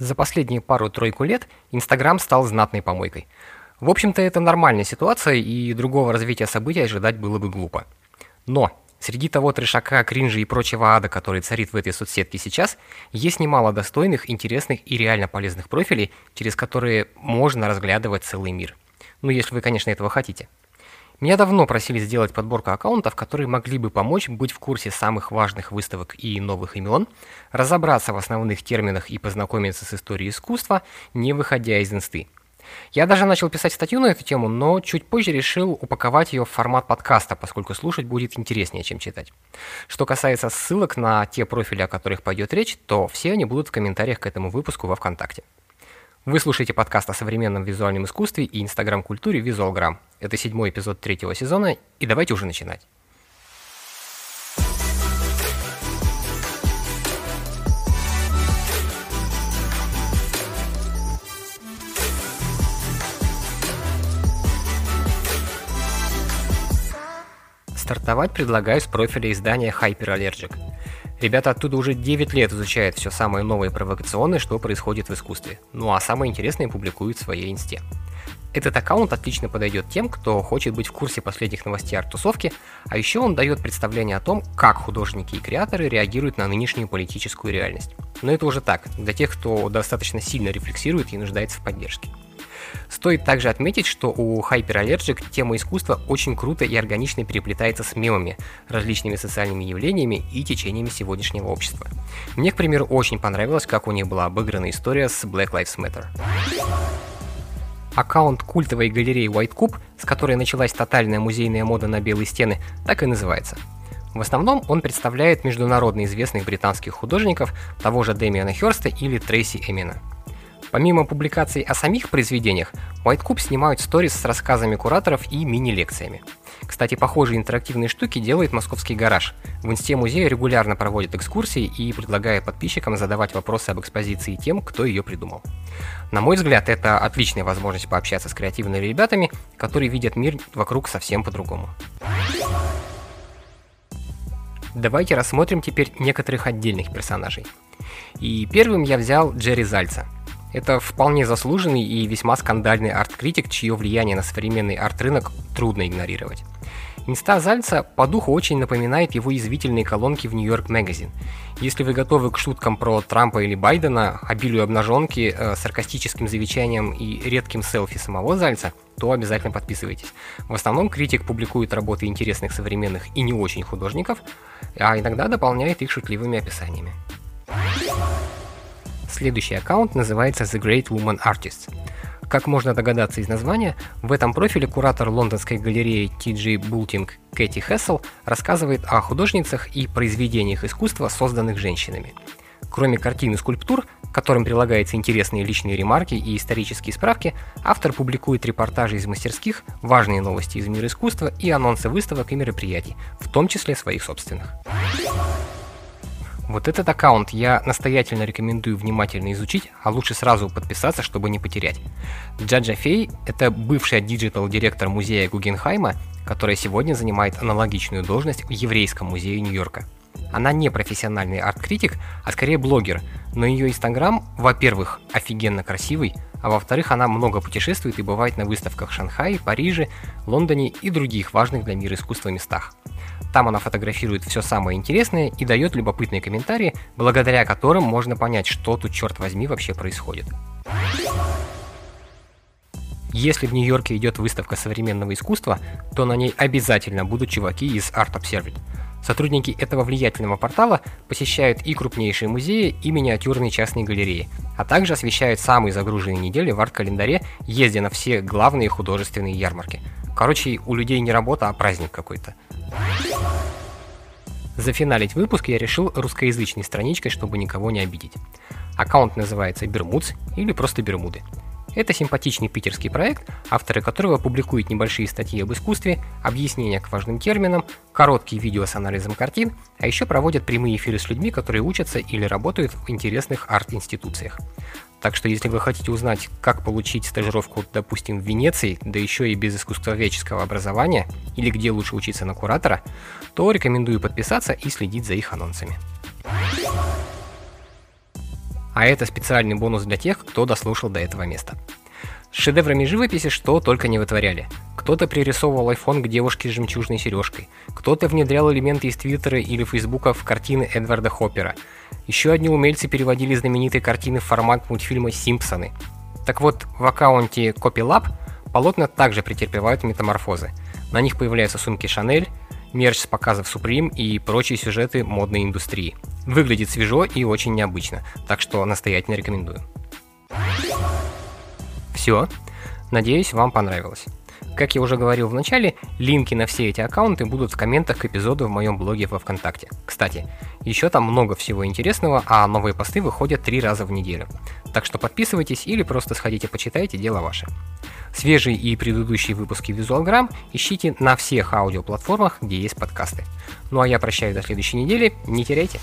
За последние пару-тройку лет Инстаграм стал знатной помойкой. В общем-то, это нормальная ситуация, и другого развития событий ожидать было бы глупо. Но среди того трешака, кринжа и прочего ада, который царит в этой соцсетке сейчас, есть немало достойных, интересных и реально полезных профилей, через которые можно разглядывать целый мир. Ну, если вы, конечно, этого хотите. Меня давно просили сделать подборку аккаунтов, которые могли бы помочь быть в курсе самых важных выставок и новых имен, разобраться в основных терминах и познакомиться с историей искусства, не выходя из инсты. Я даже начал писать статью на эту тему, но чуть позже решил упаковать ее в формат подкаста, поскольку слушать будет интереснее, чем читать. Что касается ссылок на те профили, о которых пойдет речь, то все они будут в комментариях к этому выпуску во ВКонтакте. Вы слушаете подкаст о современном визуальном искусстве и инстаграм-культуре Визуалграм. Это седьмой эпизод третьего сезона, и давайте уже начинать. Стартовать предлагаю с профиля издания Hyperallergic – Ребята оттуда уже 9 лет изучают все самое новое и провокационное, что происходит в искусстве. Ну а самое интересное публикуют в своей инсте. Этот аккаунт отлично подойдет тем, кто хочет быть в курсе последних новостей арт-тусовки, а еще он дает представление о том, как художники и креаторы реагируют на нынешнюю политическую реальность. Но это уже так, для тех, кто достаточно сильно рефлексирует и нуждается в поддержке. Стоит также отметить, что у Hyperallergic тема искусства очень круто и органично переплетается с мемами, различными социальными явлениями и течениями сегодняшнего общества. Мне, к примеру, очень понравилось, как у них была обыграна история с Black Lives Matter. Аккаунт культовой галереи White Cube, с которой началась тотальная музейная мода на белые стены, так и называется. В основном он представляет международно известных британских художников, того же Дэмиана Хёрста или Трейси Эмина. Помимо публикаций о самих произведениях, White Cube снимают сторис с рассказами кураторов и мини-лекциями. Кстати, похожие интерактивные штуки делает Московский гараж. В инсте музея регулярно проводят экскурсии и предлагает подписчикам задавать вопросы об экспозиции тем, кто ее придумал. На мой взгляд, это отличная возможность пообщаться с креативными ребятами, которые видят мир вокруг совсем по-другому. Давайте рассмотрим теперь некоторых отдельных персонажей. И первым я взял Джерри Зальца – это вполне заслуженный и весьма скандальный арт-критик, чье влияние на современный арт-рынок трудно игнорировать. Инста Зальца по духу очень напоминает его язвительные колонки в Нью-Йорк Magazine. Если вы готовы к шуткам про Трампа или Байдена, обилию обнаженки, э, саркастическим замечаниям и редким селфи самого Зальца, то обязательно подписывайтесь. В основном критик публикует работы интересных современных и не очень художников, а иногда дополняет их шутливыми описаниями. Следующий аккаунт называется The Great Woman Artists. Как можно догадаться из названия, в этом профиле куратор лондонской галереи TG Bulting Кэти Хессел рассказывает о художницах и произведениях искусства, созданных женщинами. Кроме картин и скульптур, которым прилагаются интересные личные ремарки и исторические справки, автор публикует репортажи из мастерских, важные новости из мира искусства и анонсы выставок и мероприятий, в том числе своих собственных. Вот этот аккаунт я настоятельно рекомендую внимательно изучить, а лучше сразу подписаться, чтобы не потерять. Джаджа Фей – это бывшая диджитал-директор музея Гугенхайма, которая сегодня занимает аналогичную должность в Еврейском музее Нью-Йорка. Она не профессиональный арт-критик, а скорее блогер, но ее инстаграм, во-первых, офигенно красивый, а во-вторых, она много путешествует и бывает на выставках в Шанхае, Париже, Лондоне и других важных для мира искусства местах. Там она фотографирует все самое интересное и дает любопытные комментарии, благодаря которым можно понять, что тут, черт возьми, вообще происходит. Если в Нью-Йорке идет выставка современного искусства, то на ней обязательно будут чуваки из Art Observed. Сотрудники этого влиятельного портала посещают и крупнейшие музеи, и миниатюрные частные галереи, а также освещают самые загруженные недели в арт-календаре, ездя на все главные художественные ярмарки. Короче, у людей не работа, а праздник какой-то. Зафиналить выпуск я решил русскоязычной страничкой, чтобы никого не обидеть. Аккаунт называется Бермудс или просто Бермуды. Это симпатичный питерский проект, авторы которого публикуют небольшие статьи об искусстве, объяснения к важным терминам, короткие видео с анализом картин, а еще проводят прямые эфиры с людьми, которые учатся или работают в интересных арт-институциях. Так что если вы хотите узнать, как получить стажировку, допустим, в Венеции, да еще и без искусствоведческого образования, или где лучше учиться на куратора, то рекомендую подписаться и следить за их анонсами. А это специальный бонус для тех, кто дослушал до этого места. С шедеврами живописи что только не вытворяли. Кто-то пририсовывал iPhone к девушке с жемчужной сережкой, кто-то внедрял элементы из Твиттера или Фейсбука в картины Эдварда Хоппера. Еще одни умельцы переводили знаменитые картины в формат мультфильма «Симпсоны». Так вот, в аккаунте CopyLab полотна также претерпевают метаморфозы. На них появляются сумки Chanel, мерч с показов Supreme и прочие сюжеты модной индустрии. Выглядит свежо и очень необычно, так что настоятельно рекомендую. Все. Надеюсь, вам понравилось. Как я уже говорил в начале, линки на все эти аккаунты будут в комментах к эпизоду в моем блоге во ВКонтакте. Кстати, еще там много всего интересного, а новые посты выходят три раза в неделю. Так что подписывайтесь или просто сходите почитайте, дело ваше. Свежие и предыдущие выпуски Визуалграмм ищите на всех аудиоплатформах, где есть подкасты. Ну а я прощаюсь до следующей недели, не теряйте.